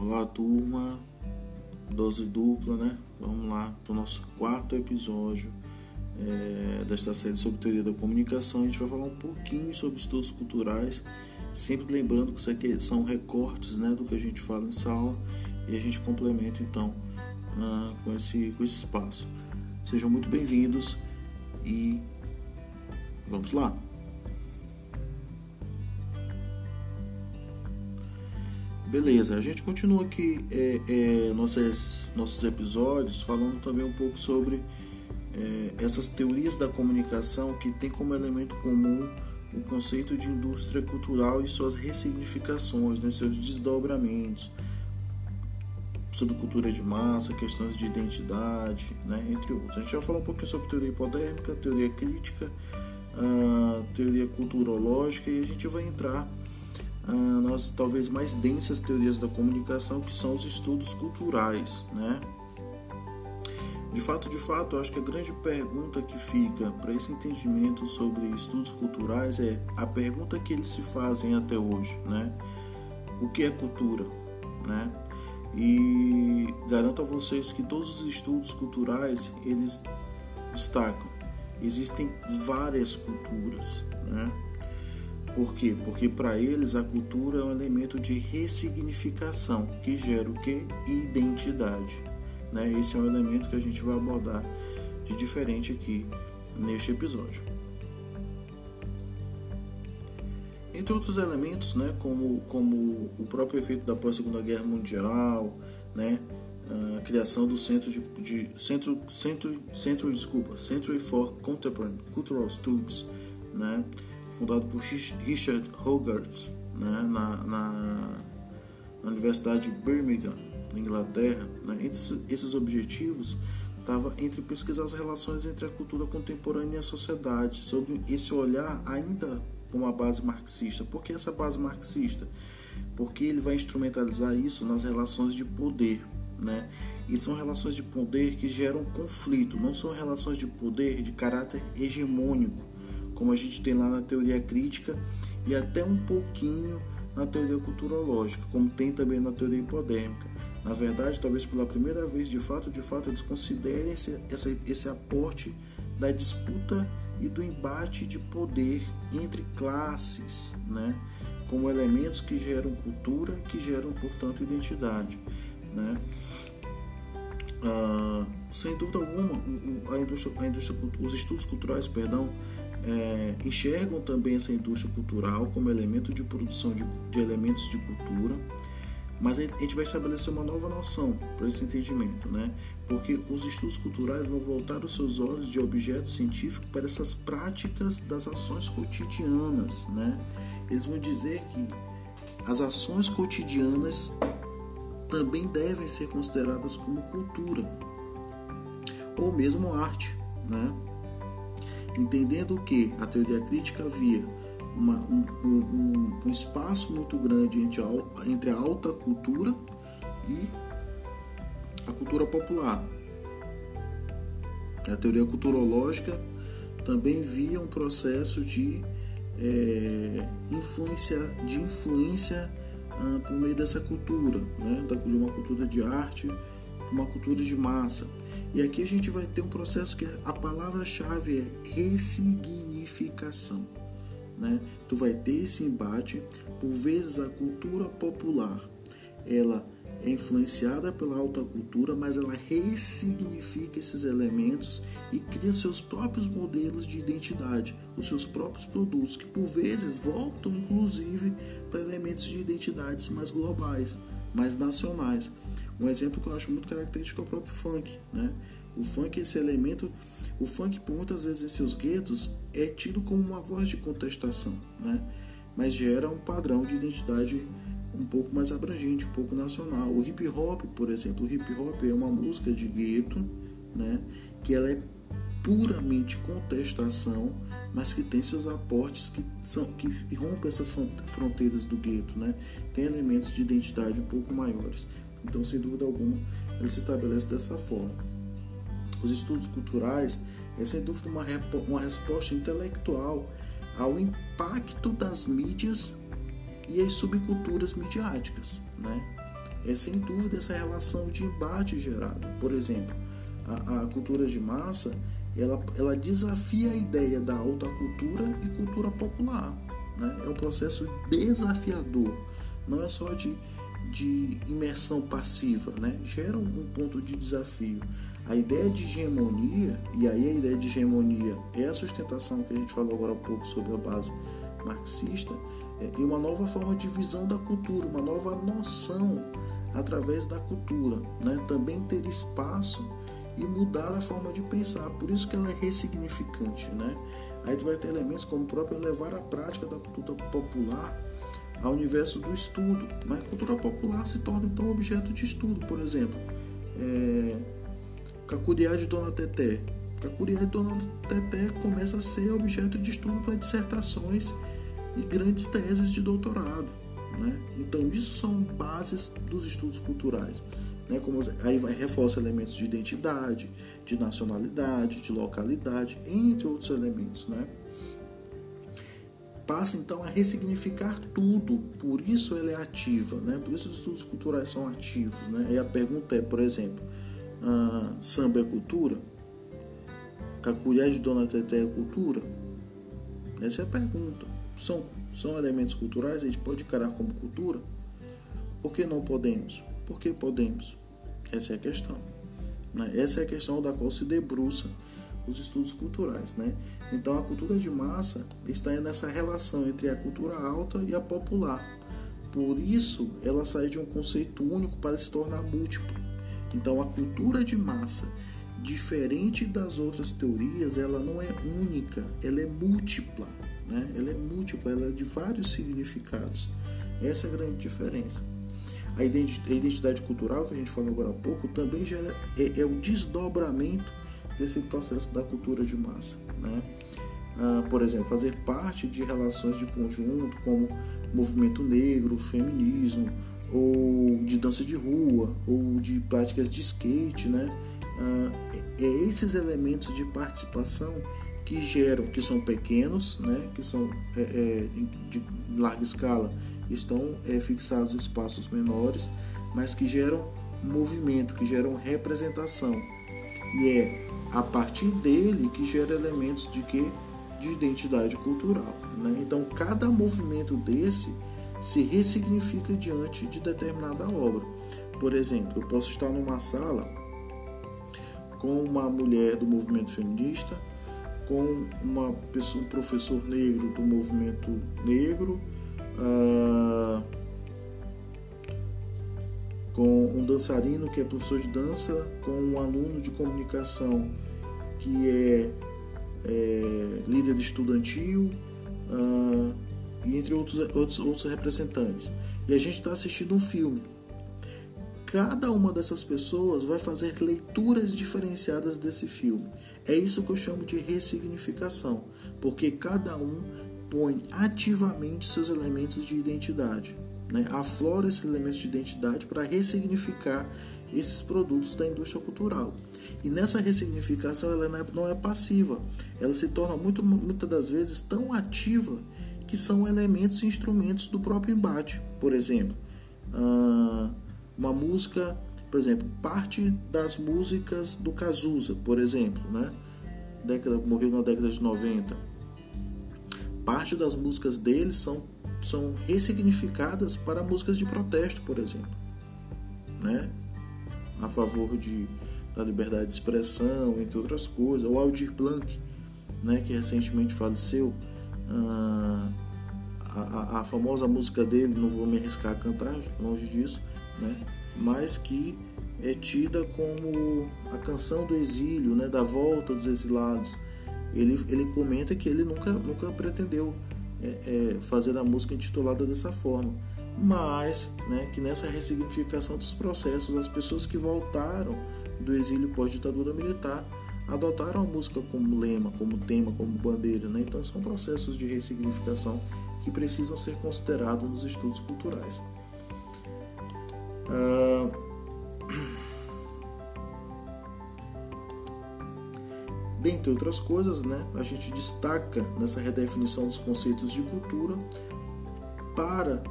Olá, turma, dose dupla, né? Vamos lá para o nosso quarto episódio é, desta série sobre teoria da comunicação. A gente vai falar um pouquinho sobre estudos culturais, sempre lembrando que isso aqui são recortes né, do que a gente fala em sala e a gente complementa então uh, com, esse, com esse espaço. Sejam muito bem-vindos e vamos lá! Beleza, a gente continua aqui é, é, nossos, nossos episódios falando também um pouco sobre é, essas teorias da comunicação que tem como elemento comum o conceito de indústria cultural e suas ressignificações, né, seus desdobramentos sobre cultura de massa, questões de identidade, né, entre outros. A gente já falou um pouquinho sobre teoria hipodérmica, teoria crítica, uh, teoria culturológica e a gente vai entrar ah, nas talvez mais densas teorias da comunicação, que são os estudos culturais, né? De fato, de fato, acho que a grande pergunta que fica para esse entendimento sobre estudos culturais é a pergunta que eles se fazem até hoje, né? O que é cultura, né? E garanto a vocês que todos os estudos culturais eles destacam existem várias culturas, né? Por quê? Porque para eles a cultura é um elemento de ressignificação que gera o que? Identidade. Né? Esse é um elemento que a gente vai abordar de diferente aqui neste episódio. Entre outros elementos, né, como, como o próprio efeito da pós-segunda guerra mundial, né, a criação do centro de, de centro, centro, centro, desculpa, Century for Contemporary Cultural Studies, né, fundado por Richard Hogarth né, na, na, na, Universidade de Birmingham, na Inglaterra. Né. Entre esses objetivos estava entre pesquisar as relações entre a cultura contemporânea e a sociedade, sob esse olhar ainda com uma base marxista. Por que essa base marxista? Porque ele vai instrumentalizar isso nas relações de poder, né? E são relações de poder que geram conflito, não são relações de poder de caráter hegemônico, como a gente tem lá na teoria crítica e até um pouquinho na teoria culturológica, como tem também na teoria hipodérmica. Na verdade, talvez pela primeira vez, de fato, de fato, eles considerem esse, esse, esse aporte da disputa e do embate de poder entre classes, né? como elementos que geram cultura, que geram, portanto, identidade. Né? Ah, sem dúvida alguma, a indústria, a indústria, os estudos culturais, perdão, é, enxergam também essa indústria cultural como elemento de produção de, de elementos de cultura, mas a gente vai estabelecer uma nova noção para esse entendimento, né? Porque os estudos culturais vão voltar os seus olhos de objeto científico para essas práticas das ações cotidianas, né? Eles vão dizer que as ações cotidianas também devem ser consideradas como cultura ou mesmo arte, né? Entendendo que a teoria crítica havia uma, um, um, um, espaço muito grande entre a, entre a alta cultura e a cultura popular. A teoria culturológica também via um processo de é, influência, de influência ah, por meio dessa cultura, né? de uma cultura de arte, uma cultura de massa. E aqui a gente vai ter um processo que a palavra-chave é ressignificação. Né? Tu vai ter esse embate, por vezes a cultura popular, ela é influenciada pela alta cultura, mas ela ressignifica esses elementos e cria seus próprios modelos de identidade, os seus próprios produtos, que por vezes voltam inclusive para elementos de identidades mais globais, mais nacionais. Um exemplo que eu acho muito característico é o próprio funk, né? O funk, esse elemento, o funk por muitas vezes em seus guetos é tido como uma voz de contestação, né? Mas gera um padrão de identidade um pouco mais abrangente, um pouco nacional. O hip hop, por exemplo, o hip hop é uma música de gueto, né? Que ela é puramente contestação, mas que tem seus aportes que são que rompem essas fronteiras do gueto, né? Tem elementos de identidade um pouco maiores. Então, sem dúvida alguma, ele se estabelece dessa forma. Os estudos culturais é sem dúvida uma, uma resposta intelectual ao impacto das mídias e as subculturas midiáticas. Né? é sem dúvida essa relação de embate gerado. Por exemplo, a, a cultura de massa ela, ela desafia a ideia da alta cultura e cultura popular. Né? É um processo desafiador, não é só de, de imersão passiva, né? gera um, um ponto de desafio. A ideia de hegemonia, e aí a ideia de hegemonia é a sustentação que a gente falou agora há pouco sobre a base marxista, é, e uma nova forma de visão da cultura, uma nova noção através da cultura, né? também ter espaço e mudar a forma de pensar. Por isso que ela é ressignificante, né? Aí tu vai ter elementos como o próprio levar a prática da cultura popular ao universo do estudo. Né? A cultura popular se torna então objeto de estudo, por exemplo. É... Cacuriá de Dona Teté. Cacuriá de Dona Teté começa a ser objeto de estudo para dissertações e grandes teses de doutorado. Né? Então, isso são bases dos estudos culturais. Né? Como, aí vai reforça elementos de identidade, de nacionalidade, de localidade, entre outros elementos. Né? Passa então a ressignificar tudo, por isso ela é ativa, né? por isso os estudos culturais são ativos. Né? E a pergunta é, por exemplo, samba é cultura? Cacuriá de Dona Teté é cultura? Essa é a pergunta. São, são elementos culturais, a gente pode encarar como cultura? Por que não podemos? Por que podemos? Essa é a questão. Né? Essa é a questão da qual se debruça os estudos culturais. Né? Então, a cultura de massa está nessa relação entre a cultura alta e a popular. Por isso, ela sai de um conceito único para se tornar múltiplo. Então, a cultura de massa, diferente das outras teorias, ela não é única, ela é múltipla. Né? Ela é múltipla, ela é de vários significados. Essa é a grande diferença. A identidade cultural, que a gente falou agora há pouco, também já é, é o desdobramento desse processo da cultura de massa. Né? Ah, por exemplo, fazer parte de relações de conjunto como movimento negro, feminismo, ou de dança de rua, ou de práticas de skate, né? Ah, é esses elementos de participação que geram, que são pequenos, né? Que são é, é, de larga escala estão é, fixados espaços menores, mas que geram movimento, que geram representação. E é a partir dele que gera elementos de que de identidade cultural. Né? Então, cada movimento desse se ressignifica diante de determinada obra. Por exemplo, eu posso estar numa sala com uma mulher do movimento feminista, com uma pessoa, um professor negro do movimento negro, ah, com um dançarino que é professor de dança, com um aluno de comunicação que é, é líder de estudantil, ah, e entre outros, outros, outros representantes. E a gente está assistindo um filme. Cada uma dessas pessoas vai fazer leituras diferenciadas desse filme. É isso que eu chamo de ressignificação, porque cada um põe ativamente seus elementos de identidade, né? aflora esses elementos de identidade para ressignificar esses produtos da indústria cultural. E nessa ressignificação ela não é passiva, ela se torna muito, muitas das vezes tão ativa que são elementos e instrumentos do próprio embate. Por exemplo, ah, uma música, por exemplo, parte das músicas do Cazuza, por exemplo, né? Década, morreu na década de 90 parte das músicas dele são, são ressignificadas para músicas de protesto, por exemplo, né? a favor de, da liberdade de expressão, entre outras coisas. O Aldir Blanc, né, que recentemente faleceu, ah, a, a, famosa música dele, não vou me arriscar a cantar, longe disso, né, mas que é tida como a canção do exílio, né, da volta dos exilados ele, ele comenta que ele nunca, nunca pretendeu é, é, fazer a música intitulada dessa forma, mas né, que nessa ressignificação dos processos, as pessoas que voltaram do exílio pós-ditadura militar adotaram a música como lema, como tema, como bandeira. Né? Então, são processos de ressignificação que precisam ser considerados nos estudos culturais. Dentre outras coisas, né, a gente destaca nessa redefinição dos conceitos de cultura para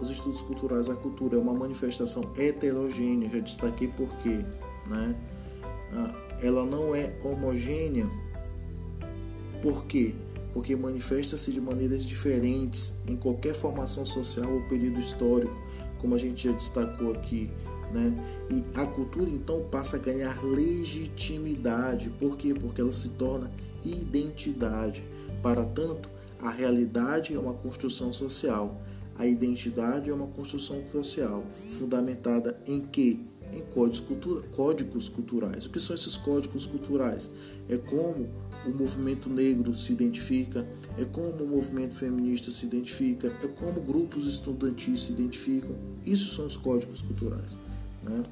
os estudos culturais, a cultura é uma manifestação heterogênea, já destaquei por quê, né? Ah, ela não é homogênea, por quê? Porque manifesta-se de maneiras diferentes em qualquer formação social ou período histórico, como a gente já destacou aqui, né? E a cultura então passa a ganhar legitimidade, por quê? Porque ela se torna identidade. Para tanto, a realidade é uma construção social. A identidade é uma construção social, fundamentada em quê? Em códigos, cultura, códigos culturais. O que são esses códigos culturais? É como o movimento negro se identifica, é como o movimento feminista se identifica, é como grupos estudantis se identificam. Isso são os códigos culturais. Né?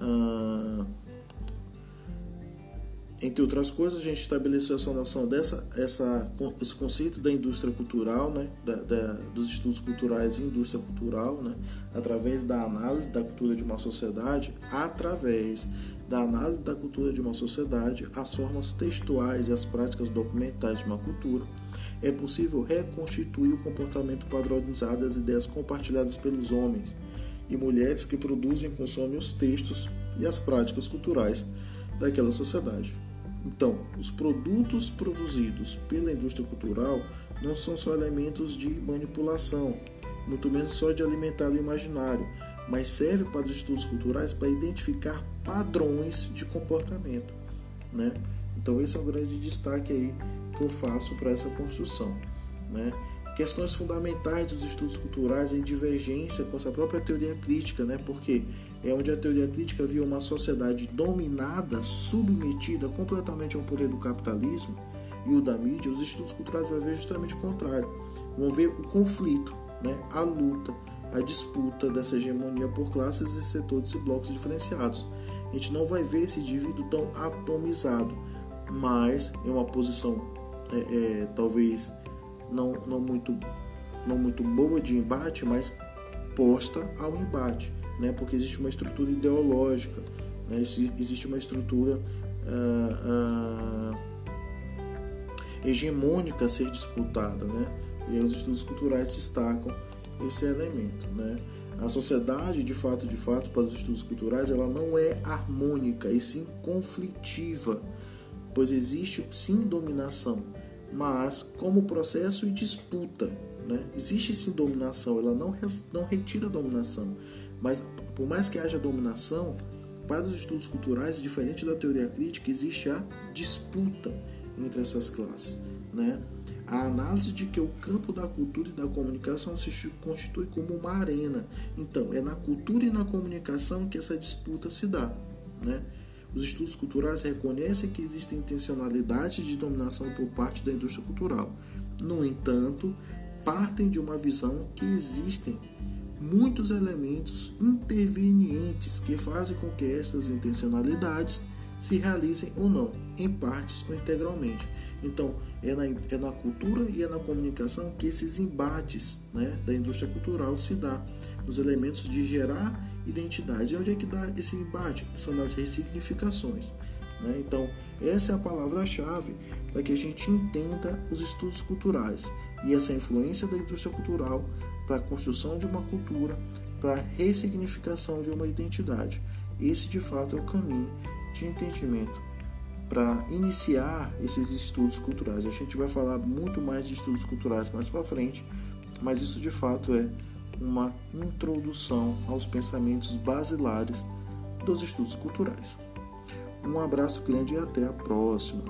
Ah, entre outras coisas, a gente estabeleceu essa noção dessa, essa, esse conceito da indústria cultural, né, da, da, dos estudos culturais e indústria cultural, né, através da análise da cultura de uma sociedade, através da análise da cultura de uma sociedade, as formas textuais e as práticas documentais de uma cultura, é possível reconstituir o comportamento padronizado das ideias compartilhadas pelos homens e mulheres que produzem e consomem os textos e as práticas culturais daquela sociedade. Então, os produtos produzidos pela indústria cultural não são só elementos de manipulação, muito menos só de alimentar o imaginário, mas serve para os estudos culturais para identificar padrões de comportamento, né? Então esse é um grande destaque aí que eu faço para essa construção, né? Questões fundamentais dos estudos culturais em divergência com essa própria teoria crítica, né? Porque é onde a teoria crítica viu uma sociedade dominada, submetida completamente ao poder do capitalismo e o da mídia, os estudos culturais vão ver justamente o contrário. Vão ver o conflito, né? a luta, a disputa dessa hegemonia por classes e setores e blocos diferenciados. A gente não vai ver esse indivíduo tão atomizado, mas em uma posição é, é, talvez não, não, muito, não muito boa de embate, mas posta ao embate né? porque existe uma estrutura ideológica, né? existe uma estrutura ah, ah, hegemônica a ser disputada. Né? E os estudos culturais destacam esse elemento. Né? A sociedade, de fato, de fato, para os estudos culturais, ela não é harmônica e sim conflitiva, pois existe sim dominação, mas como processo e disputa. Né? Existe sim dominação, ela não, não retira a dominação, mas por mais que haja dominação, para os estudos culturais, diferente da teoria crítica, existe a disputa entre essas classes. Né? A análise de que o campo da cultura e da comunicação se constitui como uma arena. Então, é na cultura e na comunicação que essa disputa se dá. Né? Os estudos culturais reconhecem que existem intencionalidades de dominação por parte da indústria cultural. No entanto, partem de uma visão que existem muitos elementos intervenientes que fazem com que estas intencionalidades se realizem ou não, em partes ou integralmente. Então, é na, é na cultura e é na comunicação que esses embates né, da indústria cultural se dá, nos elementos de gerar identidade. E onde é que dá esse embate? São nas ressignificações. Né? Então, essa é a palavra-chave para que a gente entenda os estudos culturais e essa influência da indústria cultural para a construção de uma cultura, para a ressignificação de uma identidade. Esse, de fato, é o caminho de entendimento para iniciar esses estudos culturais. A gente vai falar muito mais de estudos culturais mais para frente, mas isso de fato é uma introdução aos pensamentos basilares dos estudos culturais. Um abraço grande e até a próxima.